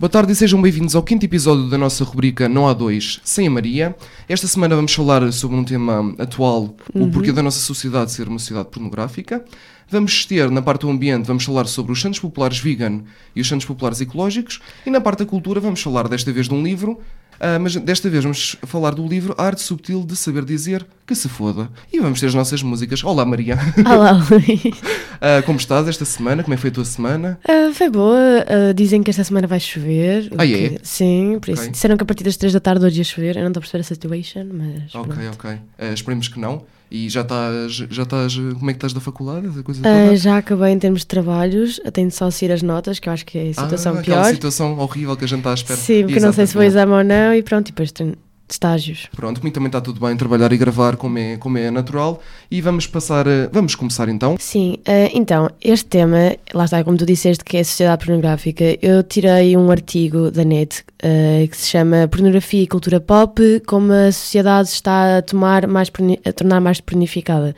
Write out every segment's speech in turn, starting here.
Boa tarde e sejam bem-vindos ao quinto episódio da nossa rubrica Não há dois sem a Maria. Esta semana vamos falar sobre um tema atual, o porquê da nossa sociedade ser uma sociedade pornográfica. Vamos ter, na parte do ambiente, vamos falar sobre os santos populares vegan e os santos populares ecológicos. E na parte da cultura vamos falar desta vez de um livro, ah, mas desta vez vamos falar do livro Arte Subtil de Saber Dizer que se foda. E vamos ter as nossas músicas. Olá Maria, Olá, Luís. Ah, como estás esta semana? Como é que foi a tua semana? Ah, foi boa. Dizem que esta semana vai chover. Ah, que- é? Sim, por isso. Ok. Disseram que a partir das 3 da tarde hoje ia chover. Eu não estou a perceber a situation, mas. Ok, pronto. ok. Esperemos que não. E já estás, já estás, como é que estás da faculdade? Toda? já acabei em termos de trabalhos. Tenho só seguir as notas, que eu acho que é a situação ah, pior. situação horrível que a gente está à espera. Sim, porque eu não sei se Exatamente. exame ou não. E pronto, e depois tenho estágios. Pronto, comigo também está tudo bem, trabalhar e gravar como é, como é natural. E vamos passar, vamos começar então. Sim, ah, então, este tema, lá está, como tu disseste, que é a sociedade pornográfica, eu tirei um artigo da net ah, que se chama Pornografia e Cultura Pop, como a sociedade está a, tomar mais, a tornar mais pornificada.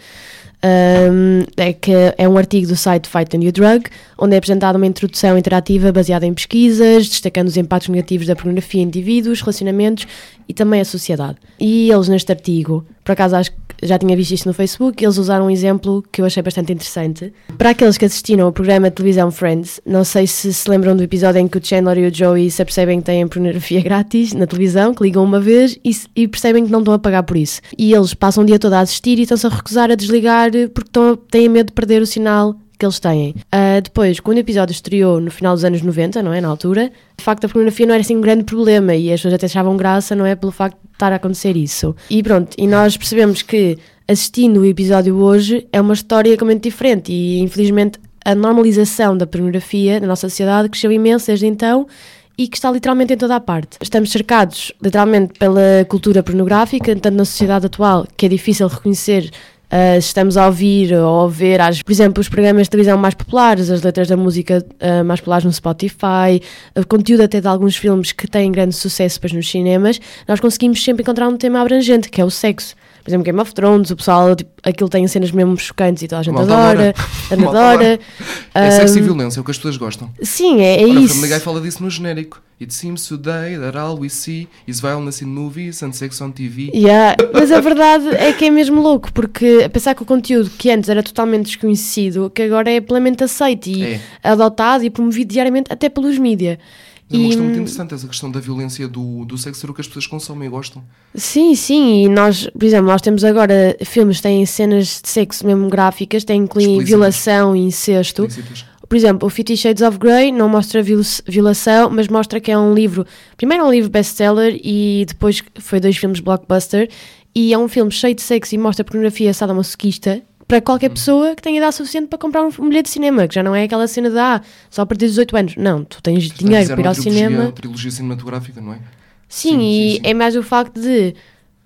Ahm, é, que é um artigo do site Fight the New Drug, onde é apresentada uma introdução interativa baseada em pesquisas, destacando os impactos negativos da pornografia em indivíduos, relacionamentos e também a sociedade. E eles, neste artigo, por acaso acho que já tinha visto isto no Facebook, eles usaram um exemplo que eu achei bastante interessante. Para aqueles que assistiram ao programa de televisão Friends, não sei se se lembram do episódio em que o Chandler e o Joey se apercebem que têm pornografia grátis na televisão, que ligam uma vez e, e percebem que não estão a pagar por isso. E eles passam o dia todo a assistir e estão-se a recusar a desligar porque estão, têm medo de perder o sinal que eles têm. Ah, depois, quando o episódio estreou no final dos anos 90, não é? Na altura, de facto a pornografia não era assim um grande problema e as pessoas até achavam graça, não é? Pelo facto de estar a acontecer isso. E pronto, e nós percebemos que assistindo o episódio hoje é uma história completamente diferente e infelizmente a normalização da pornografia na nossa sociedade cresceu imenso desde então e que está literalmente em toda a parte. Estamos cercados literalmente pela cultura pornográfica, tanto na sociedade atual que é difícil reconhecer Uh, estamos a ouvir ou a ver, por exemplo, os programas de televisão mais populares, as letras da música uh, mais populares no Spotify, o conteúdo até de alguns filmes que têm grande sucesso depois nos cinemas, nós conseguimos sempre encontrar um tema abrangente, que é o sexo. Por exemplo, Game of Thrones, o pessoal, tipo, aquilo tem cenas mesmo chocantes e toda a gente Malta adora, adora. Adora. É sexo e Um, violência, é o que as pessoas gostam. Sim, é, é Olha, o isso. Family Guy fala disso no genérico. It seems today that all we see is violence in movies and sex on TV. Yeah, Mas a verdade é que é mesmo louco, porque a pensar que o conteúdo que antes era totalmente desconhecido, que agora é plenamente aceito e É. adotado e promovido diariamente até pelos mídia. É uma questão muito interessante essa questão da violência do, do sexo ser o que as pessoas consomem e gostam. Sim, sim, e nós, por exemplo, nós temos agora filmes que têm cenas de sexo mesmo gráficas, têm incluem Explícitas. violação e incesto. Explícitas. Por exemplo, o Fifty Shades of Grey não mostra viol- violação, mas mostra que é um livro. Primeiro é um livro best-seller e depois foi dois filmes blockbuster. E é um filme cheio de sexo e mostra pornografia sadomasoquista para qualquer Hum. pessoa que tenha idade suficiente para comprar um, um bilhete de cinema, que já não é aquela cena de ah, só a partir dos 18 anos. Não, tu tens dinheiro Fizeram para ir ao trilogia- cinema. trilogia cinematográfica, não é? Sim, Sim, e sim, sim. é mais o facto de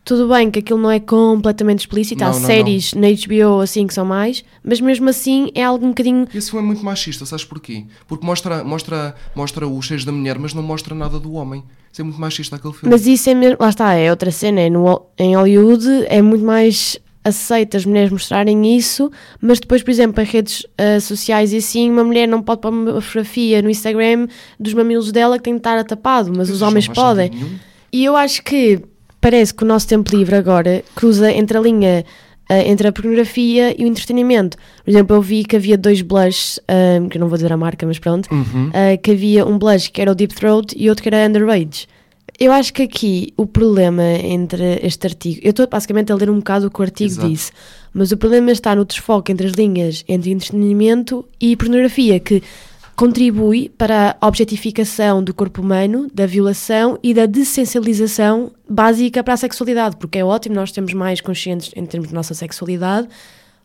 tudo bem que aquilo não é completamente explícito, há Não, não, séries na HBO assim que são mais, mas mesmo assim é algo um bocadinho. Esse filme é muito machista, sabes porquê? Porque mostra, mostra, mostra os cheios da mulher, mas não mostra nada do homem. Isso é muito machista aquele filme. Mas isso é mesmo. Lá está, é outra cena. É no, em Hollywood é muito mais aceito as mulheres mostrarem isso, mas depois, por exemplo, em redes ah, sociais e assim, uma mulher não pode pôr uma fotografia no Instagram dos mamilos dela que tem de estar tapado, mas os Isso homens não faz podem. E eu acho que parece que o nosso tempo livre agora cruza entre a linha ah, entre a pornografia e o entretenimento. Por exemplo, eu vi que havia dois blushes, ah, que eu não vou dizer a marca, mas pronto, Uhum. ah, que havia um blush que era o Deep Throat e outro que era Underage. Eu acho que aqui o problema entre este artigo, eu estou basicamente a ler um bocado o que o artigo Exato. disse, mas o problema está no desfoque entre as linhas entre entretenimento e pornografia, que contribui para a objetificação do corpo humano, da violação e da dessensibilização básica para a sexualidade, porque é ótimo nós termos mais conscientes em termos de nossa sexualidade,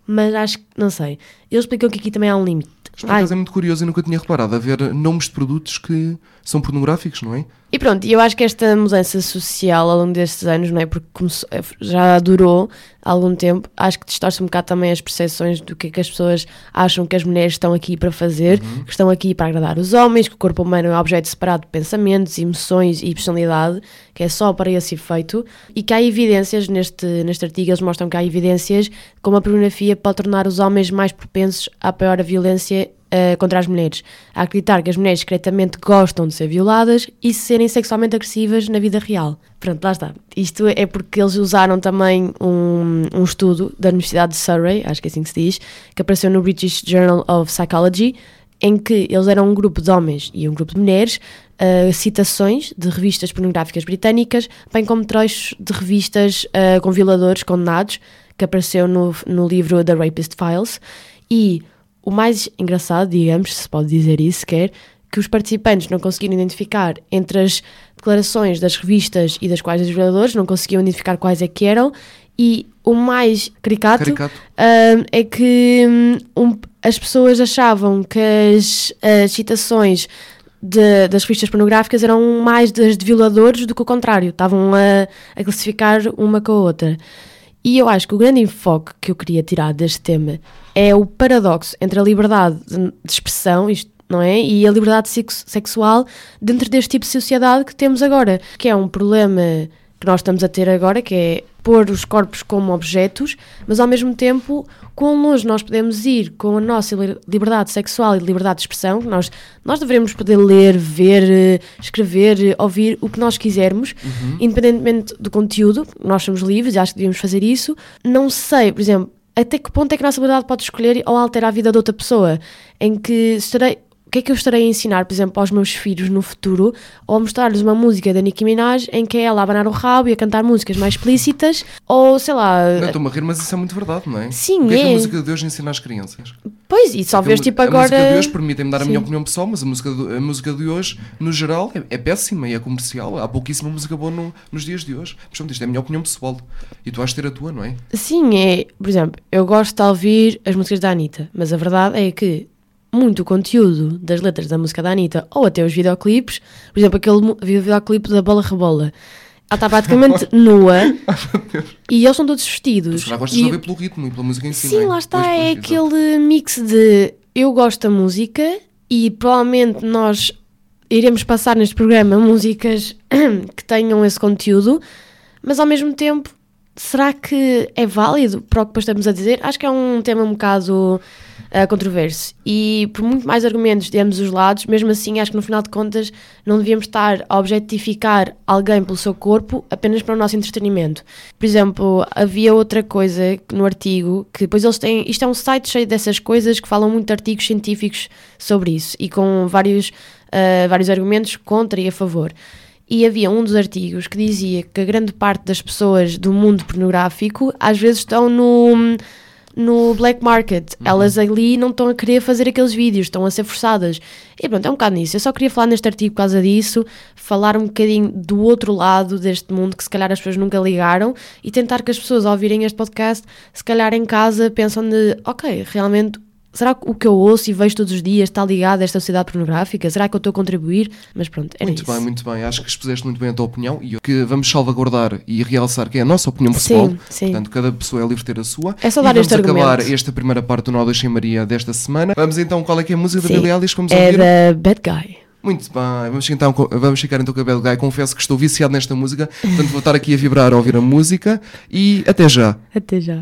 mas acho que, não sei, eles explicam que aqui também há um limite. Mas é muito curioso, eu nunca tinha reparado, haver nomes de produtos que são pornográficos, não é? E pronto, e eu acho que esta mudança social ao longo destes anos, não é? Porque começou- já durou algum tempo, acho que distorce um bocado também as percepções do que é que as pessoas acham que as mulheres estão aqui para fazer, que estão aqui para agradar os homens, que o corpo humano é um objeto separado de pensamentos, emoções e personalidade, que é só para esse efeito, e que há evidências, neste, neste artigo eles mostram que há evidências como a pornografia pode tornar os homens mais propensos à pior violência uh, contra as mulheres, a acreditar que as mulheres secretamente gostam de ser violadas e serem sexualmente agressivas na vida real. Pronto, lá está. Isto é porque eles usaram também um, um estudo da Universidade de Surrey, acho que é assim que se diz, que apareceu no British Journal of Psychology, em que eles eram um grupo de homens e um grupo de mulheres, uh, citações de revistas pornográficas britânicas, bem como trechos de revistas uh, com violadores condenados, que apareceu no, no livro The Rapist Files. E o mais engraçado, digamos, se pode dizer isso, quer que os participantes não conseguiram identificar entre as declarações das revistas e das quais os violadores, não conseguiam identificar quais é que eram, e o mais caricato, caricato. Uh, é que um, as pessoas achavam que as, as citações de, das revistas pornográficas eram mais das de violadores do que o contrário, estavam a, a classificar uma com a outra. E eu acho que o grande enfoque que eu queria tirar deste tema é o paradoxo entre a liberdade de, expressão, isto não é? E a liberdade sexual dentro deste tipo de sociedade que temos agora, que é um problema que nós estamos a ter agora, que é pôr os corpos como objetos, mas ao mesmo tempo, quão longe nós podemos ir com a nossa liberdade sexual e liberdade de expressão, nós, nós devemos poder ler, ver, escrever, ouvir o que nós quisermos, uhum. independentemente do conteúdo, nós somos livres e acho que devemos fazer isso. Não sei, por exemplo, até que ponto é que a nossa liberdade pode escolher ou alterar a vida de outra pessoa, em que estarei o que é que eu estarei a ensinar, por exemplo, aos meus filhos no futuro, ou mostrar-lhes uma música da Nicki Minaj em que é ela a abanar o rabo e a cantar músicas mais explícitas, ou sei lá. Não, estou-me a rir, mas isso é muito verdade, não é? Sim, o que é. é. que a música de Deus ensina às crianças? Pois, e só vês tipo agora. A música de hoje permite-me dar a minha opinião pessoal, mas a música, de, a música de hoje, no geral, é, é péssima e é comercial. Há pouquíssima música boa no, nos dias de hoje. Portanto, isto é a minha opinião pessoal. E tu vais ter a tua, não é? Sim, é. Por exemplo, eu gosto de ouvir as músicas da Anitta, mas a verdade é que muito conteúdo das letras da música da Anitta ou até os videoclipes, por exemplo, aquele videoclipe da Bola Rebola. Ela está praticamente nua e eles são todos vestidos. Já gostas e... de ouvir pelo ritmo e pela música em si, Sim, é? lá está, pois, é aquele mix de eu gosto da música e provavelmente nós iremos passar neste programa músicas que tenham esse conteúdo, mas ao mesmo tempo, será que é válido para o que depois estamos a dizer? Acho que é um tema um bocado uh, controverso. E por muito mais argumentos de ambos os lados, mesmo assim, acho que no final de contas não devíamos estar a objetificar alguém pelo seu corpo apenas para o nosso entretenimento. Por exemplo, havia outra coisa no artigo que depois eles têm. Isto é um site cheio dessas coisas que falam muito de artigos científicos sobre isso e com vários, uh, vários argumentos contra e a favor. E havia um dos artigos que dizia que a grande parte das pessoas do mundo pornográfico às vezes estão no no black market. Uhum. Elas ali não estão a querer fazer aqueles vídeos, estão a ser forçadas. E pronto, é um bocado nisso. Eu só queria falar neste artigo por causa disso, falar um bocadinho do outro lado deste mundo que se calhar as pessoas nunca ligaram e tentar que as pessoas ao ouvirem este podcast, se calhar em casa pensam de, ok, realmente Será que o que eu ouço e vejo todos os dias está ligado a esta sociedade pornográfica? Será que eu estou a contribuir? Mas pronto, era Muito isso. bem, muito bem. Acho que expuseste muito bem a tua opinião e que vamos salvaguardar e realçar que é a nossa opinião pessoal. Sim, sim. Portanto, cada pessoa é livre de ter a sua. É só dar e este vamos acabar argumento. esta primeira parte do Nó Sem Maria desta semana. Vamos então, qual é que é a música sim. da Billie Eilish? Vamos é ouvir? da Bad Guy. Muito bem, vamos, então, vamos ficar então com a Bad Guy. Confesso que estou viciado nesta música, portanto vou estar aqui a vibrar a ouvir a música e até já. Até já.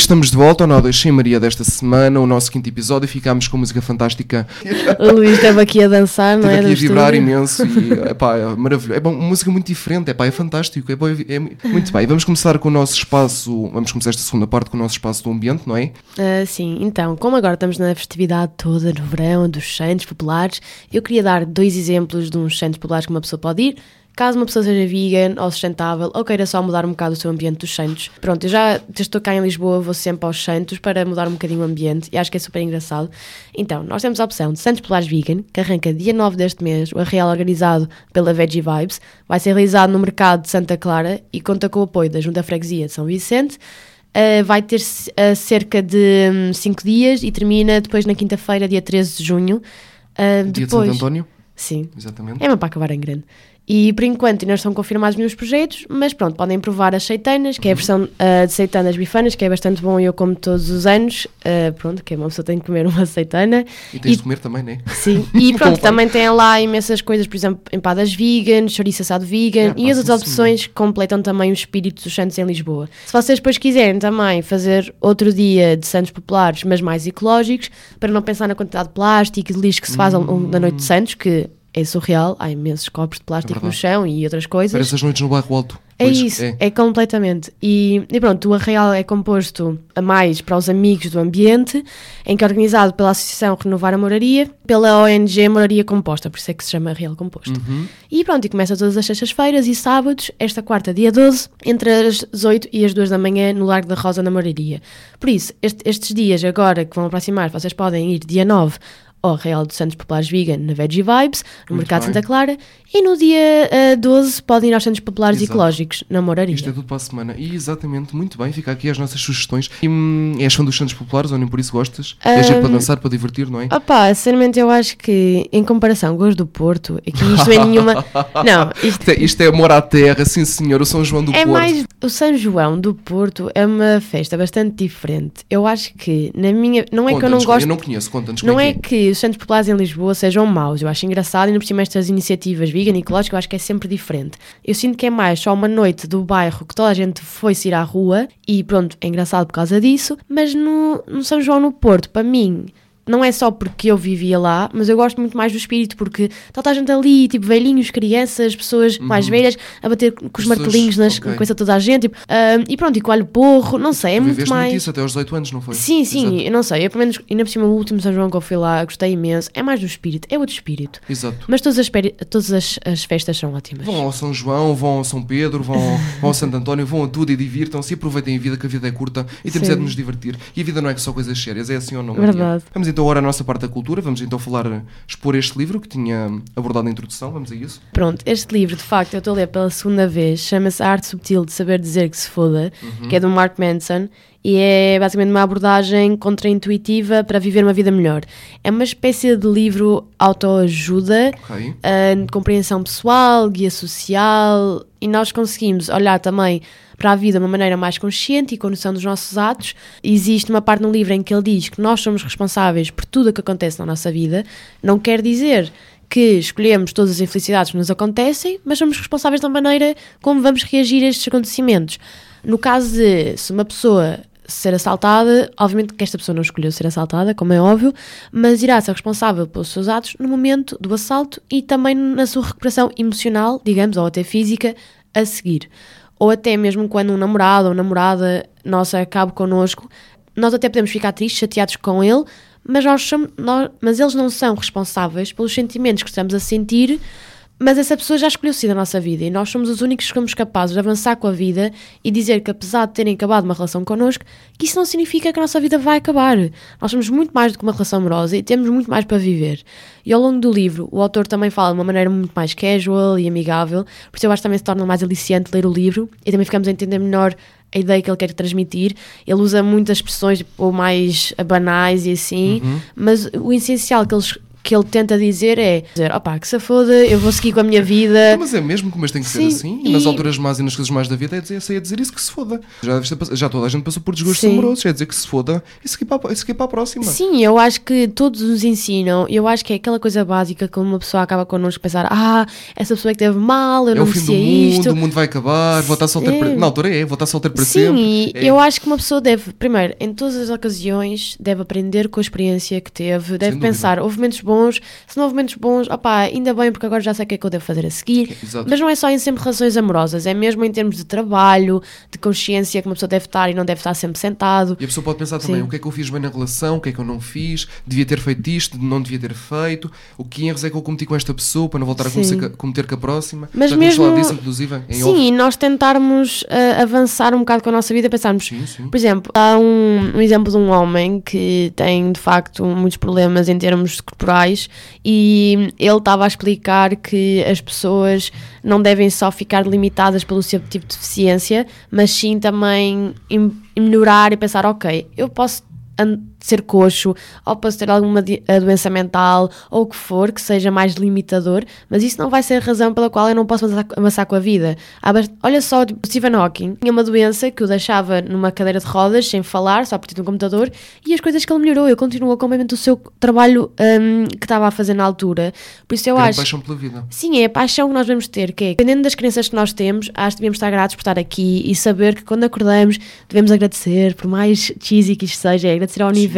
Estamos de volta ao Nó 2 Sem Maria desta semana, o nosso quinto episódio. Ficámos com música fantástica. O Luís esteve aqui a dançar, não é? aqui no a vibrar imenso e epá, é maravilhoso. É bom, uma música muito diferente, epá, é fantástico. É, bom, é, muito bem. Vamos começar com o nosso espaço. Vamos começar esta segunda parte com o nosso espaço do ambiente, não é? Ah, sim, então, como agora estamos na festividade toda no verão dos santos populares, eu queria dar dois exemplos de uns santos populares que uma pessoa pode ir. Caso uma pessoa seja vegan ou sustentável ou queira só mudar um bocado o seu ambiente dos santos. Pronto, eu já estou cá em Lisboa vou sempre aos santos para mudar um bocadinho o ambiente e acho que é super engraçado. Então, nós temos a opção de Santos Populares Vegan, que arranca dia 9 deste mês, o arreal organizado pela Veggie Vibes. Vai ser realizado no mercado de Santa Clara e conta com o apoio da Junta Freguesia de São Vicente. Uh, vai ter uh, cerca de 5 dias e termina depois na quinta-feira, dia 13 de junho. Uh, Dia de depois, Santo António. Sim, Exatamente. é mesmo para acabar em grande. E por enquanto ainda não estão confirmados nenhum projetos, mas pronto, podem provar as seitanas, que é a versão uh, de seitanas bifanas, que é bastante bom e eu como todos os anos. Uh, pronto, que é uma pessoa tem que comer uma seitana. E tens E- de comer também, não é? Sim, e pronto, também tem lá imensas coisas, por exemplo, empadas vegan, chouriço assado vegan É, e as outras opções que completam também o espírito dos Santos em Lisboa. Se vocês depois quiserem também fazer outro dia de Santos populares, mas mais ecológicos, para não pensar na quantidade de plástico e de lixo que se faz ao longo da noite de Santos, que é surreal, há imensos copos de plástico É no chão e outras coisas. Parece as noites no bairro alto. É Pois, isso, é, completamente. E, e pronto, o Arraial é composto a mais para os amigos do ambiente, em que é organizado pela Associação Renovar a Moraria, pela ONG Moraria Composta, por isso é que se chama Arraial Composto. Uhum. E pronto, e começa todas as sextas-feiras e sábados, esta quarta, dia 12, entre as 8 e as 2 da manhã, no Largo da Rosa, na Moraria. Por isso, este- estes dias agora que vão aproximar, vocês podem ir dia 9 ao Real dos Santos Populares Vegan na Veggie Vibes, no Muito Mercado bem. Santa Clara, e no dia ah, 12 podem ir aos Santos Populares Exato. Ecológicos, na Moraria. Isto é tudo para a semana. E exatamente, muito bem. Fica aqui as nossas sugestões. E hum, és fã dos Santos Populares ou nem por isso gostas? É giro para dançar, para divertir, não é? Opa, sinceramente eu acho que em comparação com os do Porto, aqui isto é nenhuma. Não, isto Isto é, é amor à terra, sim senhor. O São João do é Porto. mais. O São João do Porto é uma festa bastante diferente. Eu acho que, na minha. Não é que eu não gosto. Eu não conheço, conta-nos Não como é que os Santos Populares em Lisboa sejam maus, eu acho engraçado, e por cima estas iniciativas vegan e ecológicas, eu acho que é sempre diferente. Eu sinto que é mais só uma noite do bairro que toda a gente foi-se ir à rua, e pronto, é engraçado por causa disso, mas no, no São João no Porto, para mim, não é só porque eu vivia lá, mas eu gosto muito mais do espírito, porque está toda a gente ali, tipo, velhinhos, crianças, pessoas mais velhas, a bater com os Uhum. Pessoas- martelinhos nas, ok. na cabeça de toda a gente, tipo, ah, e pronto, e com alho porro, não sei, é Tu muito mais... muito isso até aos 18 anos, não foi? Sim, sim, Exato. eu não sei, eu pelo menos, ainda por cima o último São João que eu fui lá, gostei imenso, é mais do espírito, é outro espírito. Exato. Mas todas as, todas as, as festas são ótimas. Vão ao São João, vão ao São Pedro, vão, vão ao Santo António, vão a tudo e divirtam-se e aproveitem a vida, que a vida é curta e temos Sim. é de nos divertir. E a vida não é só coisas sérias, é assim ou não? Verdade. Vamos então agora à nossa parte da cultura, vamos então falar, expor este livro que tinha abordado na introdução, vamos a isso? Pronto, este livro, de facto, eu estou a ler pela segunda vez, chama-se A Arte Subtil de Saber Dizer que se foda, que é do Mark Manson, e é basicamente uma abordagem contraintuitiva para viver uma vida melhor. É uma espécie de livro autoajuda, Ok. ah, de compreensão pessoal, guia social, e nós conseguimos olhar também para a vida de uma maneira mais consciente e com noção dos nossos atos. Existe uma parte no livro em que ele diz que nós somos responsáveis por tudo o que acontece na nossa vida. Não quer dizer que escolhemos todas as infelicidades que nos acontecem, mas somos responsáveis da maneira como vamos reagir a estes acontecimentos. No caso de se uma pessoa ser assaltada, obviamente que esta pessoa não escolheu ser assaltada, como é óbvio, mas irá ser responsável pelos seus atos no momento do assalto e também na sua recuperação emocional, digamos, ou até física, a seguir. Ou até mesmo quando um namorado ou namorada nossa acaba connosco, nós até podemos ficar tristes, chateados com ele, mas, nós nós- mas eles não são responsáveis pelos sentimentos que estamos a sentir, mas essa pessoa já escolheu sair da nossa vida e nós somos os únicos que somos capazes de avançar com a vida e dizer que, apesar de terem acabado uma relação connosco, que isso não significa que a nossa vida vai acabar. Nós somos muito mais do que uma relação amorosa e temos muito mais para viver. E ao longo do livro, o autor também fala de uma maneira muito mais casual e amigável, por isso eu acho que também se torna mais aliciante ler o livro e também ficamos a entender melhor a ideia que ele quer transmitir. Ele usa muitas expressões tipo, mais banais e assim, mas o essencial que ele, que ele tenta dizer é dizer, opá, que se foda, eu vou seguir com a minha vida. Mas é mesmo, mas tem que Sim, ser assim. E, nas alturas más e nas coisas más da vida é dizer, é dizer isso que se foda. Já, já toda a gente passou por desgostos Sim. amorosos, é dizer que se foda e seguir para, e seguir para a próxima. Sim, eu acho que todos nos ensinam, eu acho que é aquela coisa básica que uma pessoa acaba connosco pensar, ah, essa pessoa é que teve mal, eu É não o fim do merecia mundo, isto. o mundo vai acabar, vou estar solteiro para... Sim. Na altura é, vou estar solteiro para Sim, sempre. e É. eu acho que uma pessoa deve, primeiro, em todas as ocasiões, deve aprender com a experiência que teve, deve pensar, houve momentos bons, se não houve momentos bons, opá, ainda bem, porque agora já sei o que é que eu devo fazer a seguir. Exato. Mas não é só em sempre relações amorosas, é mesmo em termos de trabalho, de consciência que uma pessoa deve estar e não deve estar sempre sentado. E a pessoa pode pensar também Sim. o que é que eu fiz bem na relação, o que é que eu não fiz, devia ter feito isto, não devia ter feito, o que erros é que eu cometi com esta pessoa para não voltar a cometer, cometer com a próxima. Mas Já mesmo- disso, inclusive, em Sim, off. e nós tentarmos ah, avançar um bocado com a nossa vida, pensarmos, Sim, sim. Por exemplo, há um, um exemplo de um homem que tem de facto muitos problemas em termos corporais e ele estava a explicar que as pessoas não devem só ficar limitadas pelo seu tipo de deficiência, mas sim também melhorar e pensar, ok, eu posso ser coxo, ou posso ter alguma a doença mental, ou o que for, que seja mais limitador, mas isso não vai ser a razão pela qual eu não posso avançar com a vida. Olha só, tipo, Stephen Hawking tinha uma doença que o deixava numa cadeira de rodas, sem falar, só a partir de um computador, e as coisas que ele melhorou, ele continuou completamente o seu trabalho hum, que estava a fazer na altura. Por isso eu Grande acho... paixão pela vida. Sim, é a paixão que nós devemos ter, que é, dependendo das crenças que nós temos, acho que devemos estar gratos por estar aqui e saber que quando acordamos devemos agradecer, por mais cheesy que isto seja, é agradecer ao universo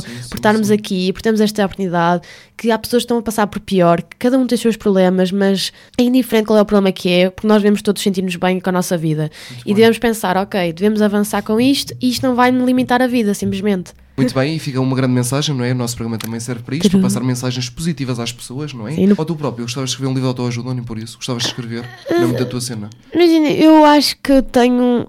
sim, sim, por sim, estarmos sim. aqui, por termos esta oportunidade, que há pessoas que estão a passar por pior, que cada um tem os seus problemas, mas é indiferente qual é o problema que é, porque nós devemos todos sentir-nos bem com a nossa vida. e devemos pensar, ok, devemos avançar com isto e isto não vai me limitar a vida, simplesmente. Muito bem, e fica uma grande mensagem, não é? O nosso programa também serve para isto, para passar mensagens positivas às pessoas, não é? Sim, no- Ou tu próprio, gostavas de escrever um livro de autoajuda, nem por isso? Gostavas de escrever? Não é muito a tua cena. Imagina, eu acho que tenho,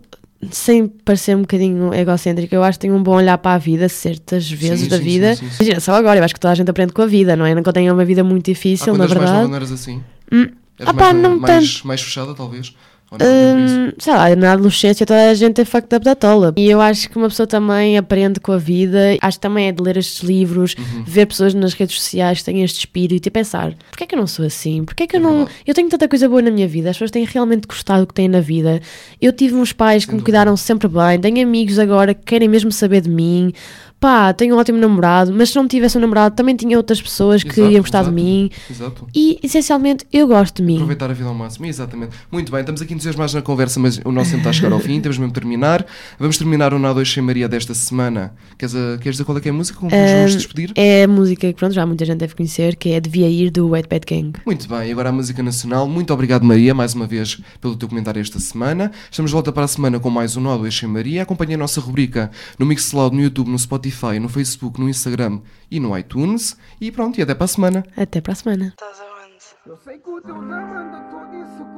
sem parecer um bocadinho egocêntrica, eu acho que tenho um bom olhar para a vida, certas vezes Sim, da sim, vida. sim. Imagina, só agora, eu acho que toda a gente aprende com a vida, não é? Não que eu tenha uma vida muito difícil, na eras mais verdade. não eras assim? Hum, opá, mais, não mais, mais fechada, talvez? Hum, sei lá, na adolescência toda a gente é fucked up da tola. E eu acho que uma pessoa também aprende com a vida. Acho que também é de ler estes livros, Uhum. ver pessoas nas redes sociais que têm este espírito e pensar: porquê é que eu não sou assim? Porquê é que eu É não. Eu tenho tanta coisa boa na minha vida, as pessoas têm realmente gostado do que têm na vida. Eu tive uns pais que me dúvida. cuidaram sempre bem, tenho amigos agora que querem mesmo saber de mim. Pá, tenho um ótimo namorado, mas se não tivesse um namorado, também tinha outras pessoas que Exato, iam gostar exato. de mim. Exato. E essencialmente eu gosto de mim. Aproveitar a vida ao máximo, exatamente. Muito bem, estamos aqui entusiasmados na conversa, mas o nosso tempo está a chegar ao fim, temos mesmo de terminar. Vamos terminar o Nado 2 sem Maria desta semana. Queres, a- queres dizer qual é que é a música? Como nos vamos despedir? É a música que pronto, já muita gente deve conhecer, que é Devia Ir do Wet Bad Gang. Muito bem, agora a música nacional. Muito obrigado, Maria, mais uma vez pelo teu comentário esta semana. Estamos de volta para a semana com mais um Nó do Eixo em Maria. Acompanhe a nossa rubrica no Mixcloud, no YouTube, no Spotify, no Facebook, no Instagram e no iTunes. E pronto, e até para a semana. Até para a semana. Eu sei que o teu nome anda todo Porque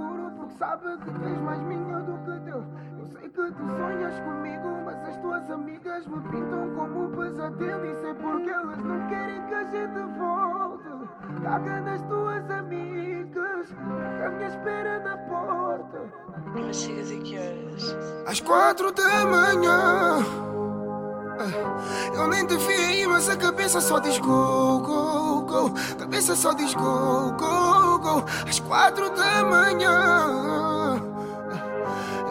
sabe que tens mais minha do que teu Eu sei que tu sonhas comigo Mas as tuas amigas me pintam como um pesadelo. E sei porque elas não querem que a gente volte. Caga nas tuas amigas à minha espera na porta. Mas chegas a que horas? Às quatro da manhã Eu nem te vi aí, mas a cabeça só diz go, go, go Cabeça só diz go, go, go Às quatro da manhã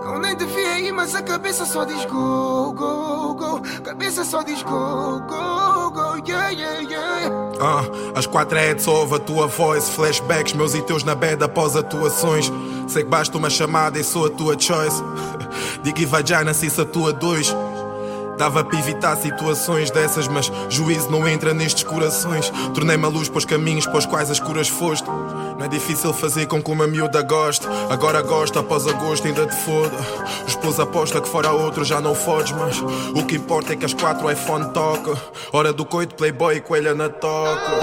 Eu nem te vi aí, mas a cabeça só diz go, go, go Cabeça só diz go, go, go Yeah, yeah, yeah Ah, às quatro é de sova, a tua voz, flashbacks, meus e teus na bed após atuações. Sei que basta uma chamada e sou a tua choice. Digo e vai já na se tua dois. Dava para evitar situações dessas, mas juízo não entra nestes corações. Tornei-me a luz para os caminhos para os quais as curas foste. Não é difícil fazer com que uma miúda goste. Agora gosta, após agosto ainda te foda. O esposo aposta que fora outro já não fodes, mas o que importa é que às quatro iPhone toca. Hora do coito, playboy e coelha na toca.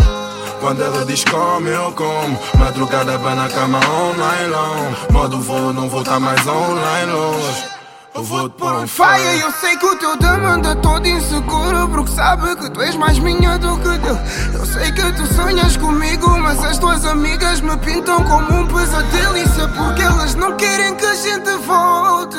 Quando ela diz come, eu como. Madrugada na cama online long. Modo voo, não vou tá mais online longe. Eu vou te pôr um Faia, fire. eu sei que o teu dama anda todo inseguro Porque sabe que tu és mais minha do que dele Eu sei que tu sonhas comigo Mas as tuas amigas me pintam como um pesadelo. Isso é porque elas não querem que a gente volte.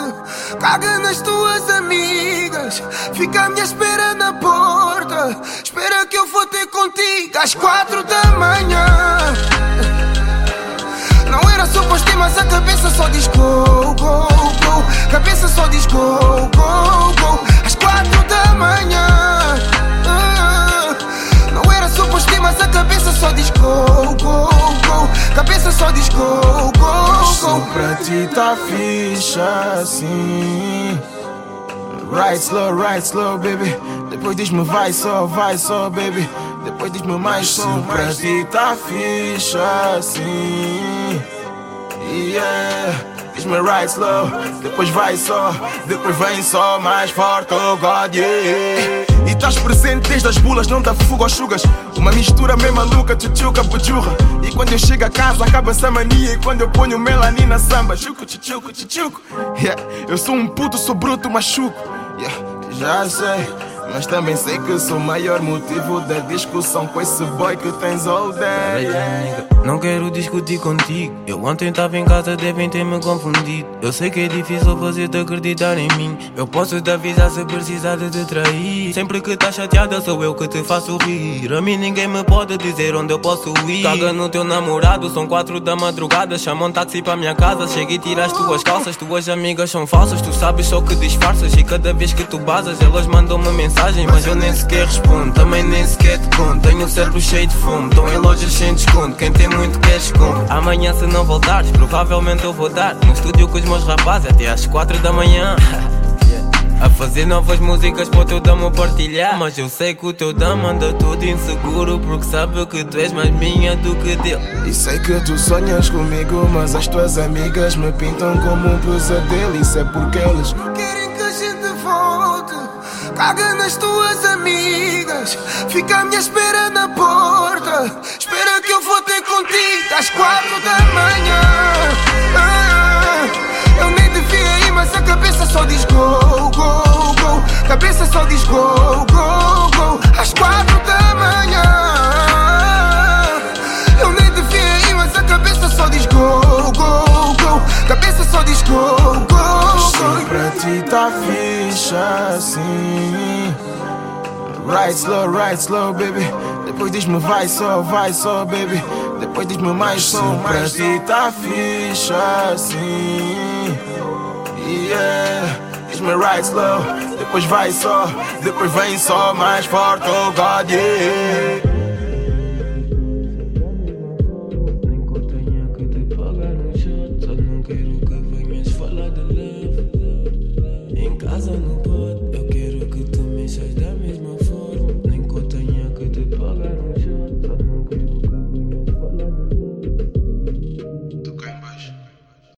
Caga nas tuas amigas. Fica à minha espera na porta. Espera que eu vou ter contigo às quatro da manhã. Não era suposto mas a cabeça só diz go, go, Cabeça só diz go, go, go. Às quatro da manhã. Ah, Não era suposto ir, mas a cabeça só diz go, go, go. Cabeça só diz go, go, Se go pra ti tá ficha assim Right slow, right slow, baby. Depois diz-me vai só, vai só, baby. Depois diz-me mais só, Se pra ti tá ficha assim Yeah Right slow, depois vai só Depois vem só mais forte, oh God, yeah. E estás presente desde as bulas, não dá fuga aos chugas Uma mistura meio maluca, tchutchuca, bujurra. E quando eu chego a casa acaba essa mania. E quando eu ponho melanina samba Chuco, tchutchuco, tchutchuco. Yeah. Eu sou um puto, sou bruto, machuco. Yeah. Já sei mas também sei que sou o maior motivo da discussão com esse boy que tens all day. Não quero discutir contigo. Eu ontem tava em casa, devem ter me confundido. Eu sei que é difícil fazer-te acreditar em mim. Eu posso te avisar se precisar de trair. Sempre que estás chateada, sou eu que te faço rir. A mim ninguém me pode dizer onde eu posso ir. Caga no teu namorado, são quatro da madrugada. Chama um táxi para minha casa. Chega e tira as tuas calças. Tuas amigas são falsas, tu sabes só que disfarças. E cada vez que tu basas, elas mandam-me mensagem. Mas eu nem sequer respondo, também nem sequer te conto. Tenho o cérebro cheio de fumo, estou em lojas sem desconto. Quem tem muito quer esconde. Amanhã, se não voltares, provavelmente eu vou dar. No estúdio com os meus rapazes até às quatro da manhã. A fazer novas músicas para o teu dama partilhar Mas eu sei que o teu dama anda todo inseguro Porque sabe que tu és mais minha do que dele E sei que tu sonhas comigo, mas as tuas amigas me pintam como um pesadelo. Isso é porque elas Caga nas tuas amigas. Fica à minha espera na porta. Espera que eu vou ter contigo às quatro da manhã. Ah, Eu nem devia ir, mas a cabeça só diz go, go, go. Cabeça só diz go, go, go Às quatro da manhã. Eu nem devia ir, mas a cabeça só diz go, go, go. Cabeça só diz go, go, go. Pra ti tá ficha assim. Right slow, right slow, baby. Depois diz-me vai só, vai só, baby. Depois diz-me mais só, pra ti tá ficha assim Yeah. Diz-me right slow, depois vai só Depois vem só mais forte, oh God, yeah